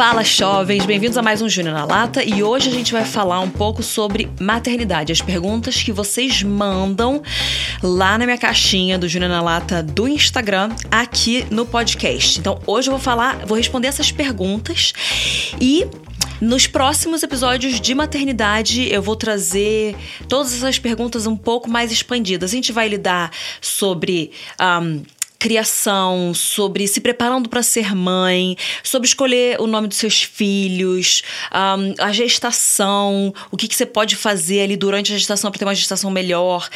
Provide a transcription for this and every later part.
Fala, jovens! Bem-vindos a mais um Júnior na Lata e hoje a gente vai falar um pouco sobre maternidade. As perguntas que vocês mandam lá na minha caixinha do Júnior na Lata do Instagram, aqui no podcast. Então, hoje eu vou falar, vou responder essas perguntas e nos próximos episódios de maternidade, eu vou trazer todas essas perguntas um pouco mais expandidas. A gente vai lidar sobre. Um, criação, sobre se preparando para ser mãe, sobre escolher o nome dos seus filhos, um, a gestação, o que, que você pode fazer ali durante a gestação para ter uma gestação melhor,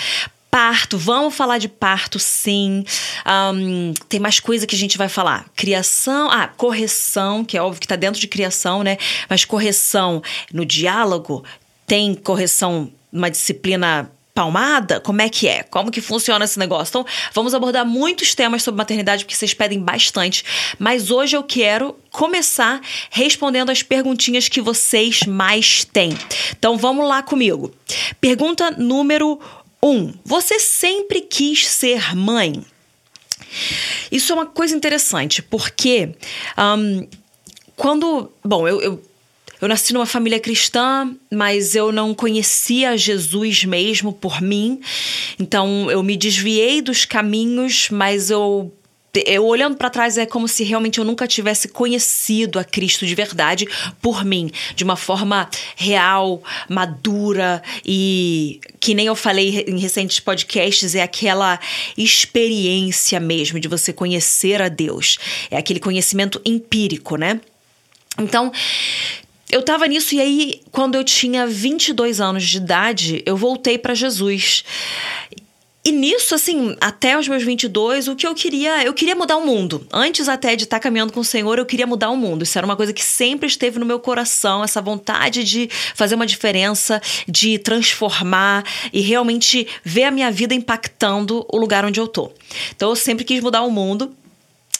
parto, vamos falar de parto, sim. Um, tem mais coisa que a gente vai falar. Criação, ah, correção, que é óbvio que está dentro de criação, né? Mas correção no diálogo, tem correção, uma disciplina palmada? Como é que é? Como que funciona esse negócio? Então, vamos abordar muitos temas sobre maternidade porque vocês pedem bastante, mas hoje eu quero começar respondendo as perguntinhas que vocês mais têm. Então, vamos lá comigo. Pergunta número um: Você sempre quis ser mãe? Isso é uma coisa interessante, porque um, quando. Bom, eu, eu eu nasci numa família cristã, mas eu não conhecia Jesus mesmo por mim. Então eu me desviei dos caminhos, mas eu eu olhando para trás é como se realmente eu nunca tivesse conhecido a Cristo de verdade por mim, de uma forma real, madura e que nem eu falei em recentes podcasts, é aquela experiência mesmo de você conhecer a Deus. É aquele conhecimento empírico, né? Então, eu tava nisso e aí, quando eu tinha 22 anos de idade, eu voltei para Jesus. E nisso, assim, até os meus 22, o que eu queria, eu queria mudar o mundo. Antes até de estar caminhando com o Senhor, eu queria mudar o mundo. Isso era uma coisa que sempre esteve no meu coração, essa vontade de fazer uma diferença, de transformar e realmente ver a minha vida impactando o lugar onde eu tô. Então eu sempre quis mudar o mundo.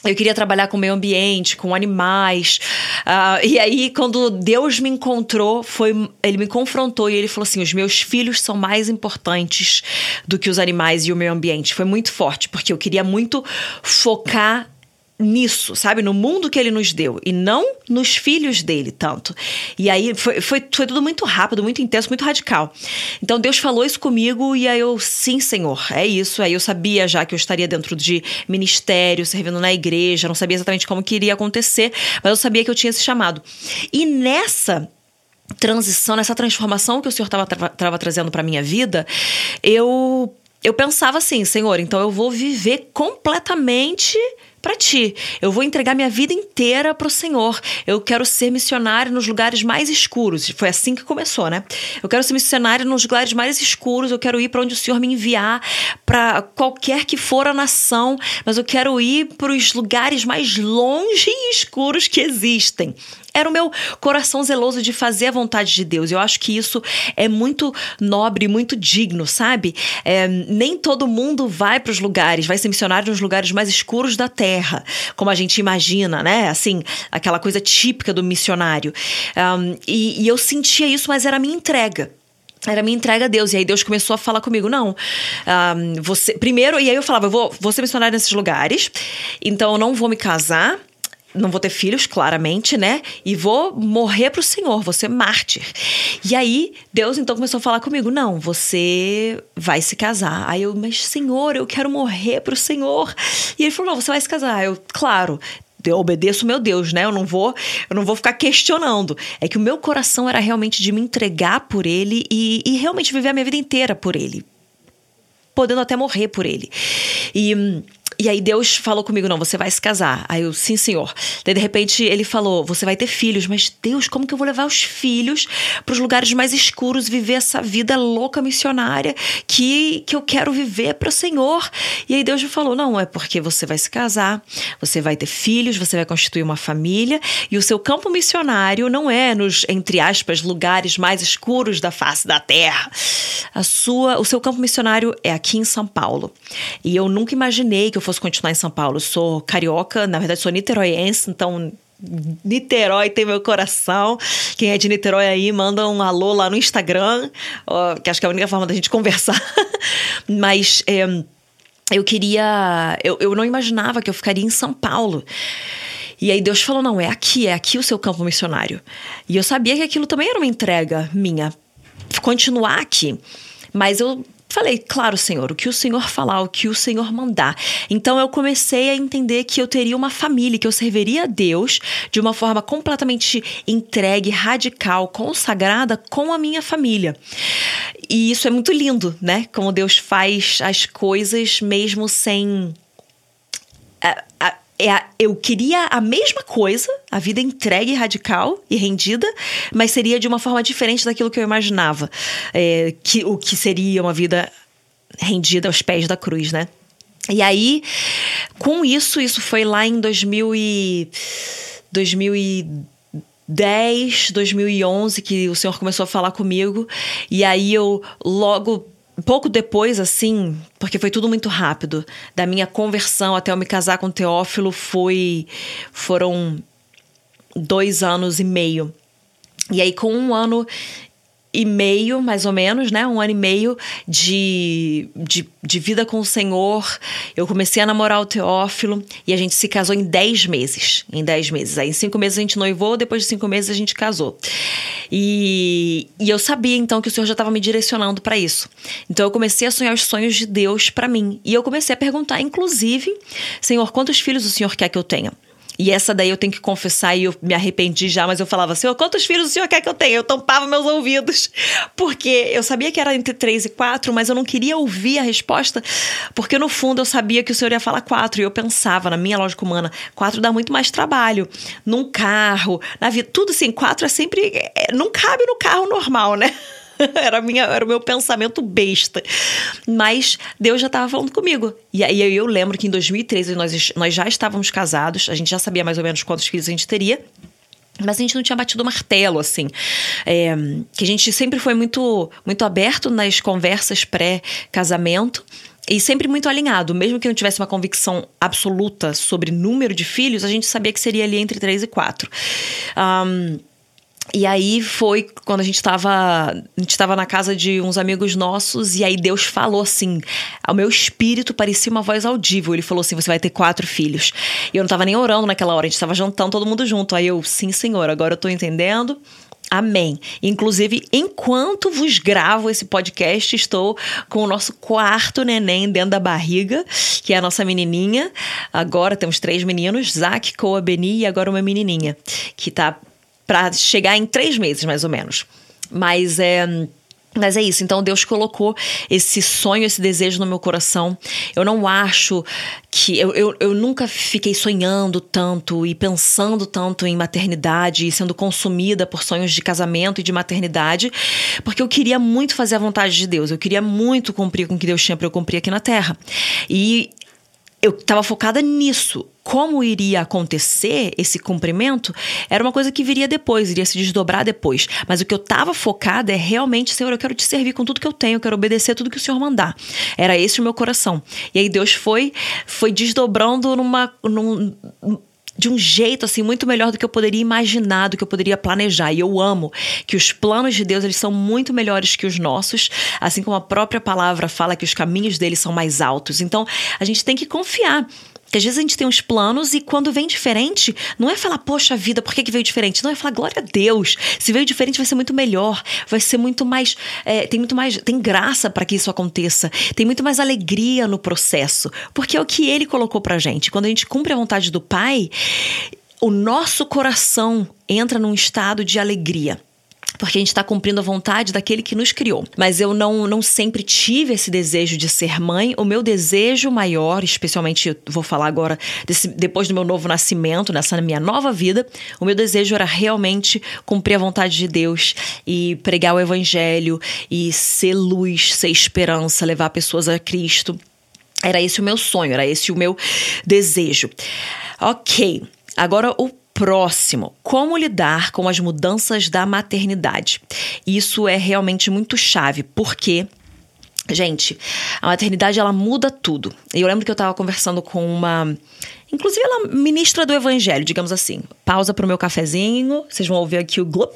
Eu queria trabalhar com o meio ambiente, com animais. Uh, e aí, quando Deus me encontrou, foi, ele me confrontou e ele falou assim: os meus filhos são mais importantes do que os animais e o meio ambiente. Foi muito forte, porque eu queria muito focar nisso, sabe? No mundo que ele nos deu e não nos filhos dele tanto. E aí foi, foi, foi tudo muito rápido, muito intenso, muito radical. Então Deus falou isso comigo e aí eu, sim, Senhor, é isso. Aí eu sabia já que eu estaria dentro de ministério, servindo na igreja, não sabia exatamente como que iria acontecer, mas eu sabia que eu tinha esse chamado. E nessa transição, nessa transformação que o Senhor estava trazendo para minha vida, eu eu pensava assim, Senhor, então eu vou viver completamente para ti. Eu vou entregar minha vida inteira para o Senhor. Eu quero ser missionário nos lugares mais escuros. Foi assim que começou, né? Eu quero ser missionário nos lugares mais escuros. Eu quero ir para onde o Senhor me enviar, para qualquer que for a nação, mas eu quero ir para os lugares mais longe e escuros que existem era o meu coração zeloso de fazer a vontade de Deus. Eu acho que isso é muito nobre, muito digno, sabe? É, nem todo mundo vai para os lugares, vai ser missionário nos lugares mais escuros da terra, como a gente imagina, né? Assim, aquela coisa típica do missionário. Um, e, e eu sentia isso, mas era a minha entrega era minha entrega a Deus. E aí Deus começou a falar comigo: não, um, você. Primeiro, e aí eu falava: eu vou, vou ser missionário nesses lugares, então eu não vou me casar não vou ter filhos, claramente, né? E vou morrer pro Senhor, vou ser mártir. E aí, Deus então começou a falar comigo: não, você vai se casar. Aí eu, mas Senhor, eu quero morrer pro Senhor. E ele falou: não, você vai se casar. Eu, claro, eu obedeço meu Deus, né? Eu não vou, eu não vou ficar questionando. É que o meu coração era realmente de me entregar por ele e, e realmente viver a minha vida inteira por ele. Podendo até morrer por ele. E e aí Deus falou comigo: não, você vai se casar. Aí eu, sim, senhor. Daí de repente ele falou: você vai ter filhos. Mas Deus, como que eu vou levar os filhos para os lugares mais escuros, viver essa vida louca missionária que, que eu quero viver para o Senhor? E aí Deus me falou: não, é porque você vai se casar, você vai ter filhos, você vai constituir uma família e o seu campo missionário não é nos, entre aspas, lugares mais escuros da face da terra. A sua, o seu campo missionário é aqui em São Paulo. E eu nunca imaginei que eu fosse continuar em São Paulo. sou carioca, na verdade sou niteroiense, então Niterói tem meu coração. Quem é de Niterói aí, manda um alô lá no Instagram, que acho que é a única forma da gente conversar. Mas é, eu queria. Eu, eu não imaginava que eu ficaria em São Paulo. E aí Deus falou: não, é aqui, é aqui o seu campo missionário. E eu sabia que aquilo também era uma entrega minha, continuar aqui. Mas eu Falei, claro, Senhor, o que o Senhor falar, o que o Senhor mandar. Então eu comecei a entender que eu teria uma família, que eu serviria a Deus de uma forma completamente entregue, radical, consagrada com a minha família. E isso é muito lindo, né? Como Deus faz as coisas mesmo sem. É, eu queria a mesma coisa, a vida entregue, radical e rendida, mas seria de uma forma diferente daquilo que eu imaginava. É, que, o que seria uma vida rendida aos pés da cruz, né? E aí, com isso, isso foi lá em 2000 e, 2010, 2011 que o senhor começou a falar comigo. E aí eu logo pouco depois, assim, porque foi tudo muito rápido, da minha conversão até eu me casar com o Teófilo foi foram dois anos e meio. E aí, com um ano e meio, mais ou menos, né? Um ano e meio de, de, de, vida com o Senhor. Eu comecei a namorar o Teófilo e a gente se casou em dez meses. Em dez meses. Aí, em cinco meses a gente noivou, depois de cinco meses a gente casou. E, e eu sabia então que o Senhor já estava me direcionando para isso. Então eu comecei a sonhar os sonhos de Deus para mim. E eu comecei a perguntar, inclusive, Senhor, quantos filhos o Senhor quer que eu tenha? E essa daí eu tenho que confessar e eu me arrependi já, mas eu falava, Senhor, quantos filhos o Senhor quer que eu tenha? Eu tampava meus ouvidos, porque eu sabia que era entre três e quatro, mas eu não queria ouvir a resposta, porque no fundo eu sabia que o Senhor ia falar quatro, e eu pensava, na minha lógica humana, quatro dá muito mais trabalho. Num carro, na vida, tudo assim, quatro é sempre. É, não cabe no carro normal, né? era, minha, era o meu pensamento besta. Mas Deus já estava falando comigo. E aí eu lembro que em 2013 nós, nós já estávamos casados, a gente já sabia mais ou menos quantos filhos a gente teria. Mas a gente não tinha batido o martelo, assim. É, que a gente sempre foi muito, muito aberto nas conversas pré-casamento e sempre muito alinhado. Mesmo que não tivesse uma convicção absoluta sobre número de filhos, a gente sabia que seria ali entre três e quatro. Um, e aí foi quando a gente estava a gente estava na casa de uns amigos nossos e aí Deus falou assim, ao meu espírito parecia uma voz audível. Ele falou assim: "Você vai ter quatro filhos". E eu não estava nem orando naquela hora, a gente estava jantando todo mundo junto. Aí eu: "Sim, Senhor, agora eu estou entendendo". Amém. Inclusive, enquanto vos gravo esse podcast, estou com o nosso quarto neném dentro da barriga, que é a nossa menininha. Agora temos três meninos, Zac, Coa, Beni e agora uma menininha, que está para chegar em três meses, mais ou menos. Mas é. Mas é isso, então Deus colocou esse sonho, esse desejo no meu coração. Eu não acho que. Eu, eu, eu, nunca fiquei sonhando tanto e pensando tanto em maternidade e sendo consumida por sonhos de casamento e de maternidade, porque eu queria muito fazer a vontade de Deus, eu queria muito cumprir com o que Deus tinha para eu cumprir aqui na terra. E eu estava focada nisso. Como iria acontecer esse cumprimento era uma coisa que viria depois, iria se desdobrar depois. Mas o que eu estava focada é realmente, Senhor, eu quero te servir com tudo que eu tenho, eu quero obedecer tudo que o Senhor mandar. Era esse o meu coração. E aí Deus foi, foi desdobrando numa. Num, de um jeito assim muito melhor do que eu poderia imaginar, do que eu poderia planejar. E eu amo que os planos de Deus eles são muito melhores que os nossos, assim como a própria palavra fala que os caminhos dele são mais altos. Então, a gente tem que confiar que às vezes a gente tem uns planos e quando vem diferente, não é falar, poxa vida, por que, que veio diferente? Não, é falar, glória a Deus. Se veio diferente, vai ser muito melhor, vai ser muito mais. É, tem muito mais. Tem graça para que isso aconteça. Tem muito mais alegria no processo. Porque é o que ele colocou pra gente. Quando a gente cumpre a vontade do Pai, o nosso coração entra num estado de alegria porque a gente está cumprindo a vontade daquele que nos criou. Mas eu não, não sempre tive esse desejo de ser mãe. O meu desejo maior, especialmente vou falar agora desse, depois do meu novo nascimento, nessa minha nova vida, o meu desejo era realmente cumprir a vontade de Deus e pregar o evangelho e ser luz, ser esperança, levar pessoas a Cristo. Era esse o meu sonho, era esse o meu desejo. Ok, agora o Próximo, como lidar com as mudanças da maternidade. Isso é realmente muito chave, porque Gente, a maternidade ela muda tudo. Eu lembro que eu estava conversando com uma, inclusive ela ministra do evangelho, digamos assim. Pausa para o meu cafezinho, vocês vão ouvir aqui o glup.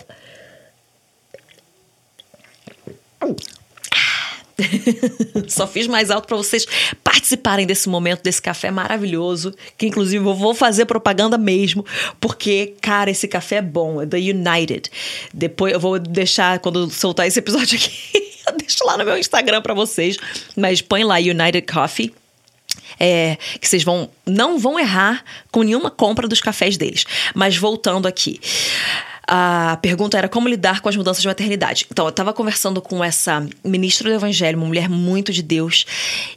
Só fiz mais alto para vocês participarem desse momento, desse café maravilhoso, que inclusive eu vou fazer propaganda mesmo, porque, cara, esse café é bom, é da United. Depois eu vou deixar, quando soltar esse episódio aqui, eu deixo lá no meu Instagram para vocês, mas põe lá United Coffee. É, que vocês vão não vão errar com nenhuma compra dos cafés deles. Mas voltando aqui. A pergunta era como lidar com as mudanças de maternidade. Então, eu estava conversando com essa ministra do Evangelho, uma mulher muito de Deus,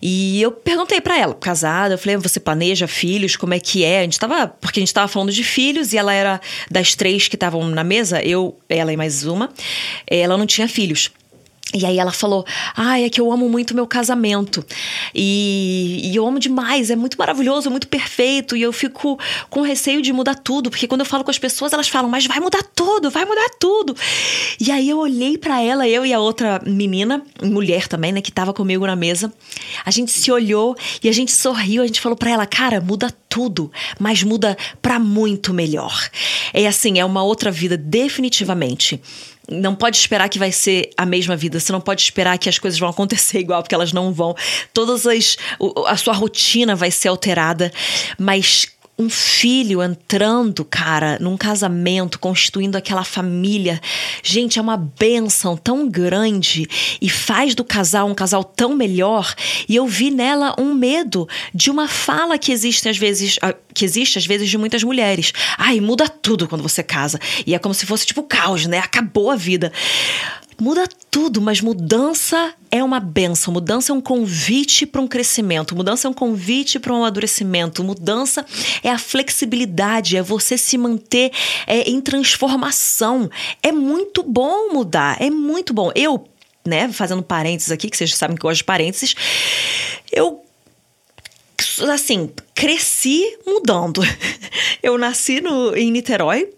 e eu perguntei para ela, casada, eu falei: "Você planeja filhos? Como é que é?" A gente tava, porque a gente estava falando de filhos e ela era das três que estavam na mesa, eu, ela e mais uma. Ela não tinha filhos. E aí ela falou: Ah, é que eu amo muito meu casamento. E, e, eu amo demais, é muito maravilhoso, muito perfeito. E eu fico com receio de mudar tudo, porque quando eu falo com as pessoas, elas falam, mas vai mudar tudo, vai mudar tudo. E aí eu olhei para ela, eu e a outra menina, mulher também, né, que tava comigo na mesa. A gente se olhou e a gente sorriu, a gente falou para ela, cara, muda tudo, mas muda para muito melhor. É assim, é uma outra vida, definitivamente não pode esperar que vai ser a mesma vida. Você não pode esperar que as coisas vão acontecer igual, porque elas não vão. Todas as. A sua rotina vai ser alterada, mas um filho entrando, cara, num casamento, constituindo aquela família. Gente, é uma benção tão grande e faz do casal um casal tão melhor. E eu vi nela um medo de uma fala que existe às vezes, ah, que existe às vezes de muitas mulheres. Ai, muda tudo quando você casa. E é como se fosse tipo caos, né? Acabou a vida. Muda tudo, mas mudança é uma benção. Mudança é um convite para um crescimento. Mudança é um convite para um amadurecimento. Mudança é a flexibilidade, é você se manter é, em transformação. É muito bom mudar, é muito bom. Eu, né, fazendo parênteses aqui, que vocês sabem que eu gosto de parênteses, eu assim, cresci mudando. Eu nasci no, em Niterói,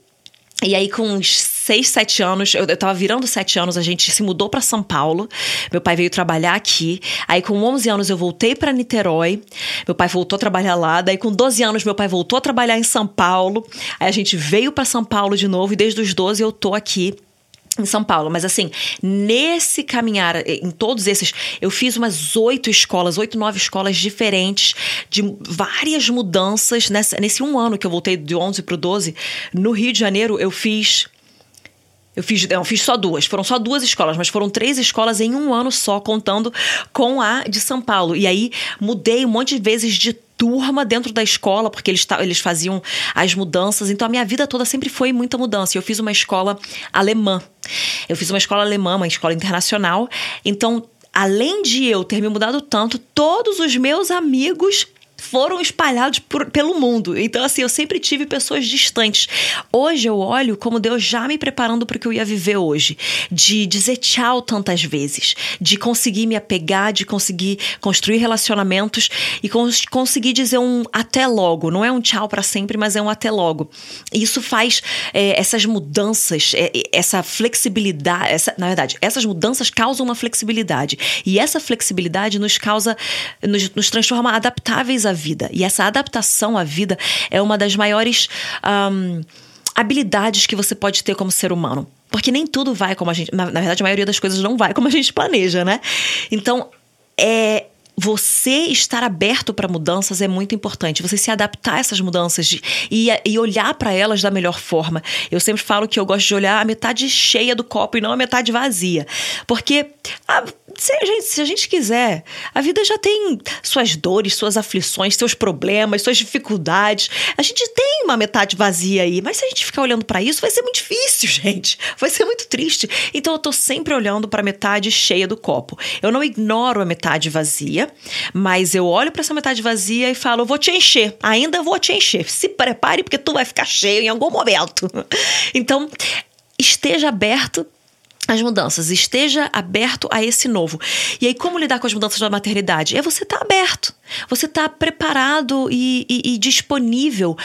e aí, com uns seis, sete anos, eu, eu tava virando sete anos, a gente se mudou para São Paulo. Meu pai veio trabalhar aqui. Aí, com 11 anos, eu voltei para Niterói. Meu pai voltou a trabalhar lá. Daí, com 12 anos, meu pai voltou a trabalhar em São Paulo. Aí, a gente veio para São Paulo de novo. E desde os 12, eu tô aqui em São Paulo. Mas assim, nesse caminhar, em todos esses, eu fiz umas oito escolas, oito, nove escolas diferentes, de várias mudanças. Nessa, nesse um ano que eu voltei de 11 para o 12, no Rio de Janeiro, eu fiz eu fiz, eu fiz só duas, foram só duas escolas, mas foram três escolas em um ano só, contando com a de São Paulo. E aí mudei um monte de vezes de turma dentro da escola, porque eles, eles faziam as mudanças. Então a minha vida toda sempre foi muita mudança. Eu fiz uma escola alemã. Eu fiz uma escola alemã, uma escola internacional. Então, além de eu ter me mudado tanto, todos os meus amigos foram espalhados por, pelo mundo. Então, assim, eu sempre tive pessoas distantes. Hoje eu olho como Deus já me preparando para o que eu ia viver hoje. De dizer tchau tantas vezes. De conseguir me apegar, de conseguir construir relacionamentos e cons conseguir dizer um até logo. Não é um tchau para sempre, mas é um até logo. Isso faz é, essas mudanças, é, essa flexibilidade. Essa, na verdade, essas mudanças causam uma flexibilidade. E essa flexibilidade nos causa, nos, nos transforma adaptáveis à vida. E essa adaptação à vida é uma das maiores um, habilidades que você pode ter como ser humano. Porque nem tudo vai como a gente. Na, na verdade, a maioria das coisas não vai como a gente planeja, né? Então, é, você estar aberto para mudanças é muito importante. Você se adaptar a essas mudanças de, e, e, olhar para elas da melhor forma. Eu sempre falo que eu gosto de olhar a metade cheia do copo e não a metade vazia. Porque a, se, a gente, se a gente quiser, a vida já tem suas dores, suas aflições, seus problemas, suas dificuldades. A gente tem uma metade vazia aí. Mas se a gente ficar olhando para isso, vai ser muito difícil, gente. Vai ser muito triste. Então eu tô sempre olhando para a metade cheia do copo. Eu não ignoro a metade vazia mas eu olho para essa metade vazia e falo: vou te encher, ainda vou te encher. Se prepare, porque tu vai ficar cheio em algum momento. Então, esteja aberto às mudanças, esteja aberto a esse novo. E aí, como lidar com as mudanças da maternidade? É você estar tá aberto, você estar tá preparado e, e, e disponível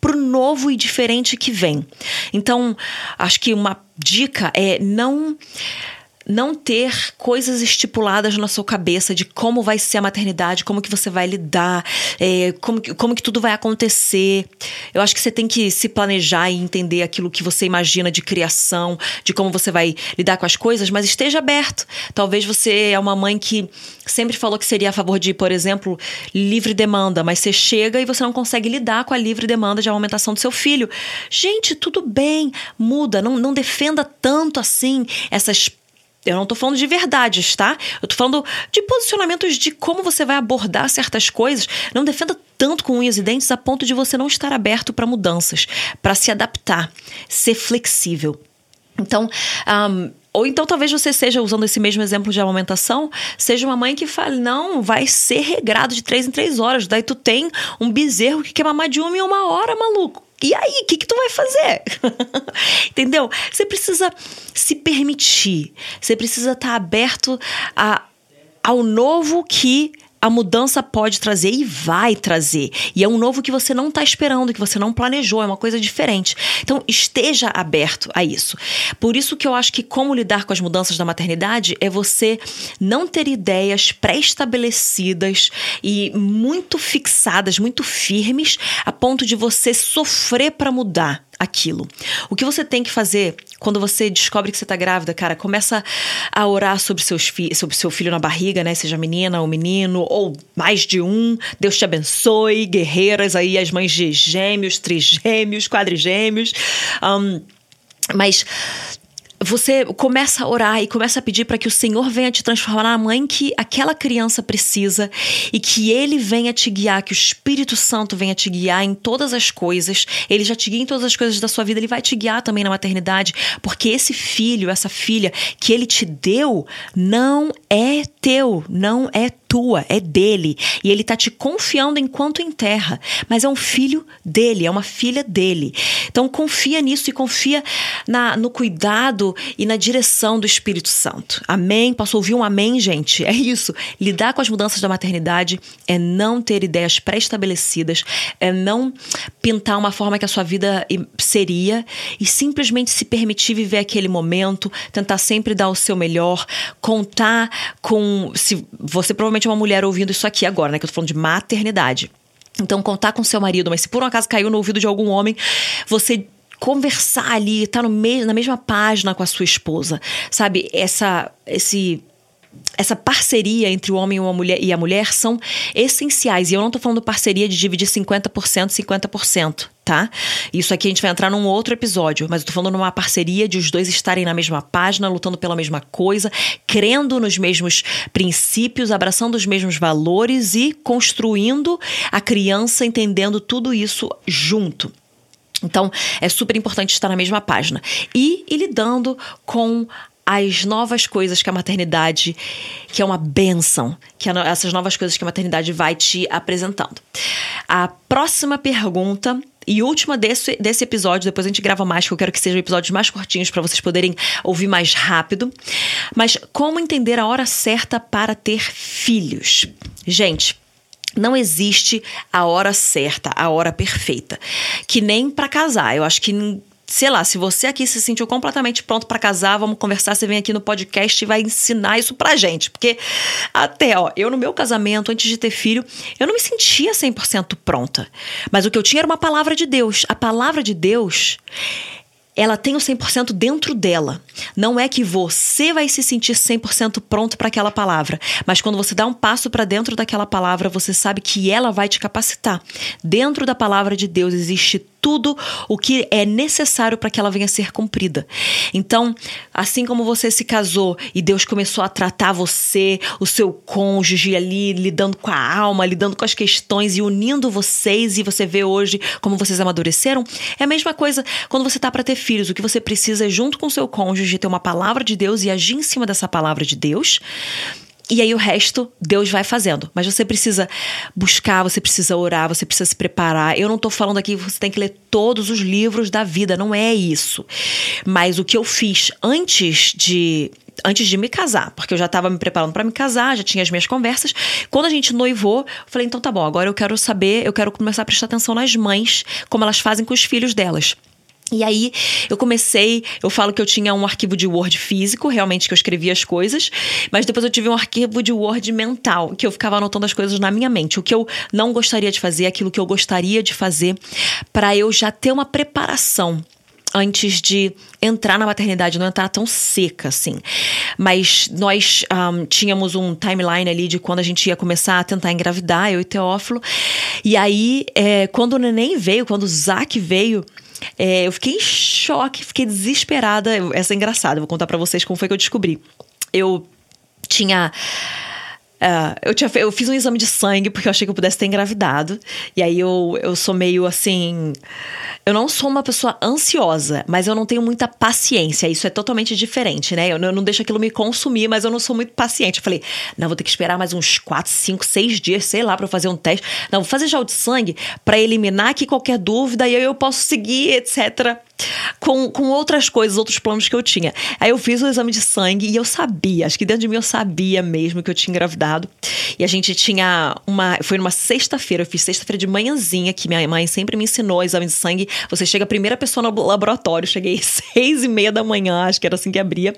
para o novo e diferente que vem. Então, acho que uma dica é não não ter coisas estipuladas na sua cabeça de como vai ser a maternidade, como que você vai lidar, é, como, que, como que tudo vai acontecer. Eu acho que você tem que se planejar e entender aquilo que você imagina de criação, de como você vai lidar com as coisas, mas esteja aberto. Talvez você é uma mãe que sempre falou que seria a favor de, por exemplo, livre demanda, mas você chega e você não consegue lidar com a livre demanda de aumentação do seu filho. Gente, tudo bem, muda, não, não defenda tanto assim essas eu não tô falando de verdades, tá? Eu tô falando de posicionamentos de como você vai abordar certas coisas. Não defenda tanto com unhas e dentes a ponto de você não estar aberto para mudanças, para se adaptar, ser flexível. Então, um, ou então talvez você seja, usando esse mesmo exemplo de amamentação, seja uma mãe que fale, não, vai ser regrado de três em três horas. Daí tu tem um bezerro que quer mamar de uma em uma hora, maluco. E aí, o que, que tu vai fazer? Entendeu? Você precisa se permitir. Você precisa estar aberto a, ao novo que a mudança pode trazer e vai trazer. E é um novo que você não está esperando, que você não planejou, é uma coisa diferente. Então, esteja aberto a isso. Por isso que eu acho que como lidar com as mudanças da maternidade é você não ter ideias pré-estabelecidas e muito fixadas, muito firmes, a ponto de você sofrer para mudar aquilo. O que você tem que fazer quando você descobre que você está grávida, cara, começa a orar sobre, seus fi sobre seu filho na barriga, né? Seja menina ou menino, ou mais de um. Deus te abençoe, guerreiras aí, as mães de gêmeos, trigêmeos, quadrigêmeos. Um, mas você começa a orar e começa a pedir para que o Senhor venha te transformar na mãe que aquela criança precisa e que ele venha te guiar, que o Espírito Santo venha te guiar em todas as coisas. Ele já te guia em todas as coisas da sua vida, ele vai te guiar também na maternidade, porque esse filho, essa filha que ele te deu não é teu, não é tua, é dele. E ele tá te confiando enquanto enterra. Mas é um filho dele, é uma filha dele. Então confia nisso e confia na, no cuidado e na direção do Espírito Santo. Amém? Posso ouvir um amém, gente? É isso. Lidar com as mudanças da maternidade é não ter ideias pré-estabelecidas, é não pintar uma forma que a sua vida seria e simplesmente se permitir viver aquele momento, tentar sempre dar o seu melhor, contar com. Se você provavelmente provavelmente uma mulher ouvindo isso aqui agora, né? Que eu tô falando de maternidade. Então, contar com seu marido, mas se por um acaso caiu no ouvido de algum homem, você conversar ali, tá no me na mesma página com a sua esposa, sabe? Essa, esse essa parceria entre o homem e a mulher, são essenciais. E eu não tô falando parceria de dividir 50%, 50%, tá? Isso aqui a gente vai entrar num outro episódio, mas eu tô falando numa parceria de os dois estarem na mesma página, lutando pela mesma coisa, crendo nos mesmos princípios, abraçando os mesmos valores e construindo a criança entendendo tudo isso junto. Então, é super importante estar na mesma página. E, e lidando com as novas coisas que a maternidade, que é uma benção, que essas novas coisas que a maternidade vai te apresentando. A próxima pergunta e última desse, desse episódio, depois a gente grava mais, que eu quero que sejam episódios mais curtinhos para vocês poderem ouvir mais rápido. Mas como entender a hora certa para ter filhos? Gente, não existe a hora certa, a hora perfeita. Que nem para casar. Eu acho que sei lá, se você aqui se sentiu completamente pronto para casar, vamos conversar, você vem aqui no podcast e vai ensinar isso pra gente. Porque até, ó, eu no meu casamento, antes de ter filho, eu não me sentia 100% pronta. Mas o que eu tinha era uma palavra de Deus. A palavra de Deus ela tem o 100% dentro dela. Não é que você vai se sentir 100% pronto para aquela palavra, mas quando você dá um passo para dentro daquela palavra, você sabe que ela vai te capacitar. Dentro da palavra de Deus existe tudo o que é necessário para que ela venha a ser cumprida. Então, assim como você se casou e Deus começou a tratar você, o seu cônjuge ali, lidando com a alma, lidando com as questões e unindo vocês, e você vê hoje como vocês amadureceram, é a mesma coisa quando você tá para ter filhos. O que você precisa é, junto com o seu cônjuge, ter uma palavra de Deus e agir em cima dessa palavra de Deus e aí o resto Deus vai fazendo. Mas você precisa buscar, você precisa orar, você precisa se preparar. Eu não tô falando aqui que você tem que ler todos os livros da vida, não é isso. Mas o que eu fiz antes de antes de me casar, porque eu já estava me preparando para me casar, já tinha as minhas conversas. Quando a gente noivou, eu falei: "Então tá bom, agora eu quero saber, eu quero começar a prestar atenção nas mães, como elas fazem com os filhos delas". E aí eu comecei, eu falo que eu tinha um arquivo de Word físico, realmente que eu escrevia as coisas, mas depois eu tive um arquivo de Word mental, que eu ficava anotando as coisas na minha mente, o que eu não gostaria de fazer, aquilo que eu gostaria de fazer, para eu já ter uma preparação antes de entrar na maternidade, não entrar tão seca assim. Mas nós um, tínhamos um timeline ali de quando a gente ia começar a tentar engravidar, eu e Teófilo. E aí, é, quando o neném veio, quando o Zac veio, é, eu fiquei em choque, fiquei desesperada. Essa é engraçada, vou contar para vocês como foi que eu descobri. Eu tinha Uh, eu, tinha, eu fiz um exame de sangue porque eu achei que eu pudesse ter engravidado. E aí eu, eu sou meio assim. Eu não sou uma pessoa ansiosa, mas eu não tenho muita paciência. Isso é totalmente diferente, né? Eu não, eu não deixo aquilo me consumir, mas eu não sou muito paciente. Eu falei, não, vou ter que esperar mais uns 4, 5, 6 dias, sei lá, pra fazer um teste. Não, vou fazer já o de sangue para eliminar aqui qualquer dúvida e aí eu posso seguir, etc com, com outras coisas, outros planos que eu tinha. Aí eu fiz o exame de sangue e eu sabia, acho que dentro de mim eu sabia mesmo que eu tinha engravidado. E a gente tinha uma. Foi numa sexta-feira, eu fiz sexta-feira de manhãzinha, que minha mãe sempre me ensinou exame de sangue. Você chega a primeira pessoa no laboratório, cheguei seis e meia da manhã, acho que era assim que abria.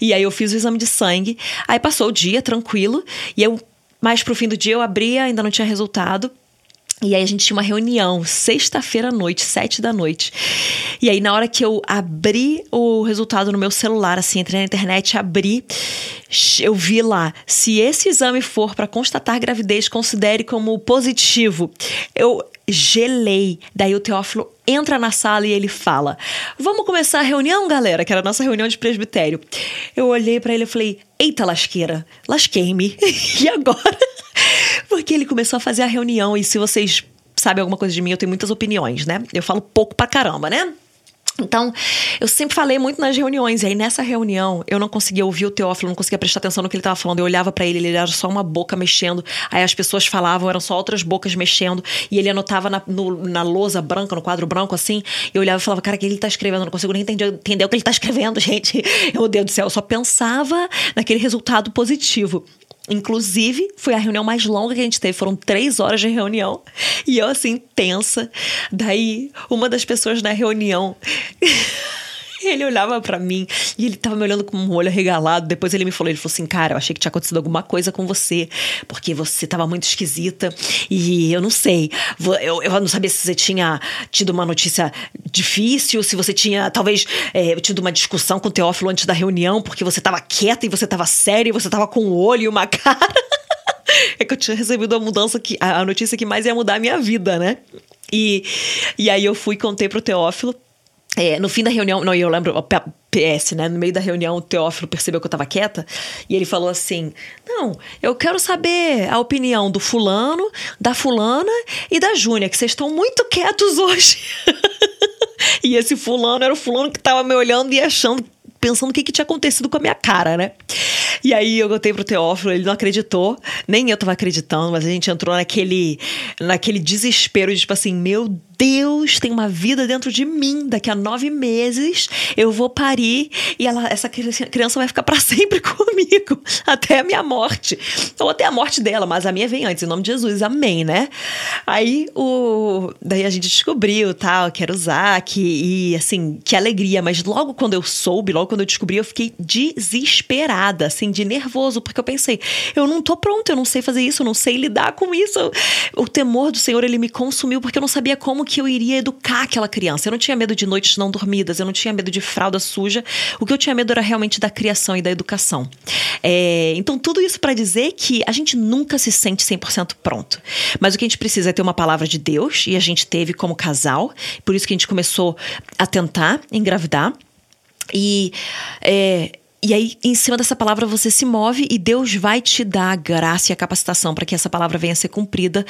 E aí eu fiz o exame de sangue. Aí passou o dia tranquilo, e eu mais pro fim do dia eu abria, ainda não tinha resultado. E aí a gente tinha uma reunião, sexta-feira à noite, sete da noite. E aí na hora que eu abri o resultado no meu celular, assim, entrei na internet, abri, eu vi lá, se esse exame for para constatar gravidez, considere como positivo. Eu gelei. Daí o Teófilo entra na sala e ele fala: Vamos começar a reunião, galera? Que era a nossa reunião de presbitério. Eu olhei para ele e falei: Eita, lasqueira, lasquei-me. e agora? Porque ele começou a fazer a reunião e se vocês sabem alguma coisa de mim, eu tenho muitas opiniões, né? Eu falo pouco pra caramba, né? Então, eu sempre falei muito nas reuniões, e aí nessa reunião eu não conseguia ouvir o Teófilo, não conseguia prestar atenção no que ele estava falando. Eu olhava para ele, ele era só uma boca mexendo, aí as pessoas falavam, eram só outras bocas mexendo, e ele anotava na, no, na lousa branca, no quadro branco assim, eu olhava e falava, cara, o que ele tá escrevendo? Eu não consigo nem entender, entender o que ele tá escrevendo, gente. Meu Deus do céu, eu só pensava naquele resultado positivo. Inclusive, foi a reunião mais longa que a gente teve. Foram três horas de reunião. E eu, assim, tensa. Daí, uma das pessoas na reunião. Ele olhava para mim e ele tava me olhando com um olho arregalado. Depois ele me falou, ele falou assim, cara, eu achei que tinha acontecido alguma coisa com você, porque você tava muito esquisita e eu não sei, eu, eu não sabia se você tinha tido uma notícia difícil, se você tinha talvez é, tido uma discussão com o Teófilo antes da reunião, porque você tava quieta e você tava séria e você tava com um olho e uma cara. é que eu tinha recebido a mudança que a notícia que mais ia mudar a minha vida, né? E, e aí eu fui contei pro Teófilo. É, no fim da reunião, não, eu lembro, PS, né? No meio da reunião, o Teófilo percebeu que eu tava quieta e ele falou assim: Não, eu quero saber a opinião do fulano, da fulana e da Júnia, que vocês estão muito quietos hoje. e esse fulano era o fulano que tava me olhando e achando pensando o que, que tinha acontecido com a minha cara, né? E aí eu contei pro Teófilo, ele não acreditou, nem eu tava acreditando, mas a gente entrou naquele, naquele desespero de tipo assim, meu Deus tem uma vida dentro de mim. Daqui a nove meses eu vou parir e ela, essa criança vai ficar para sempre comigo até a minha morte. Ou até a morte dela, mas a minha vem antes, em nome de Jesus, amém, né? Aí o. Daí a gente descobriu tal, que era o Zac, e assim, que alegria. Mas logo quando eu soube, logo quando eu descobri, eu fiquei desesperada, assim, de nervoso, porque eu pensei, eu não tô pronta, eu não sei fazer isso, eu não sei lidar com isso. O temor do Senhor, ele me consumiu porque eu não sabia como que eu iria educar aquela criança. Eu não tinha medo de noites não dormidas, eu não tinha medo de fralda suja. O que eu tinha medo era realmente da criação e da educação. É, então, tudo isso para dizer que a gente nunca se sente 100% pronto. Mas o que a gente precisa é ter uma palavra de Deus, e a gente teve como casal, por isso que a gente começou a tentar engravidar. E é, e aí, em cima dessa palavra, você se move e Deus vai te dar a graça e a capacitação para que essa palavra venha a ser cumprida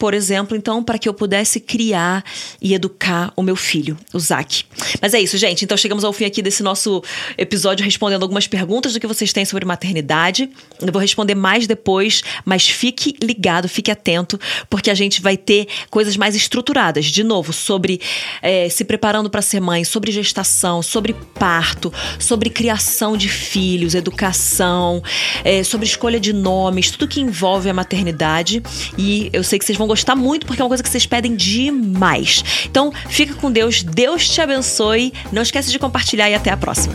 por exemplo, então, para que eu pudesse criar e educar o meu filho, o Zac. Mas é isso, gente. Então, chegamos ao fim aqui desse nosso episódio respondendo algumas perguntas do que vocês têm sobre maternidade. Eu vou responder mais depois, mas fique ligado, fique atento, porque a gente vai ter coisas mais estruturadas, de novo, sobre é, se preparando para ser mãe, sobre gestação, sobre parto, sobre criação de filhos, educação, é, sobre escolha de nomes, tudo que envolve a maternidade. E eu sei que vocês vão gostar muito, porque é uma coisa que vocês pedem demais. Então, fica com Deus, Deus te abençoe. Não esquece de compartilhar e até a próxima.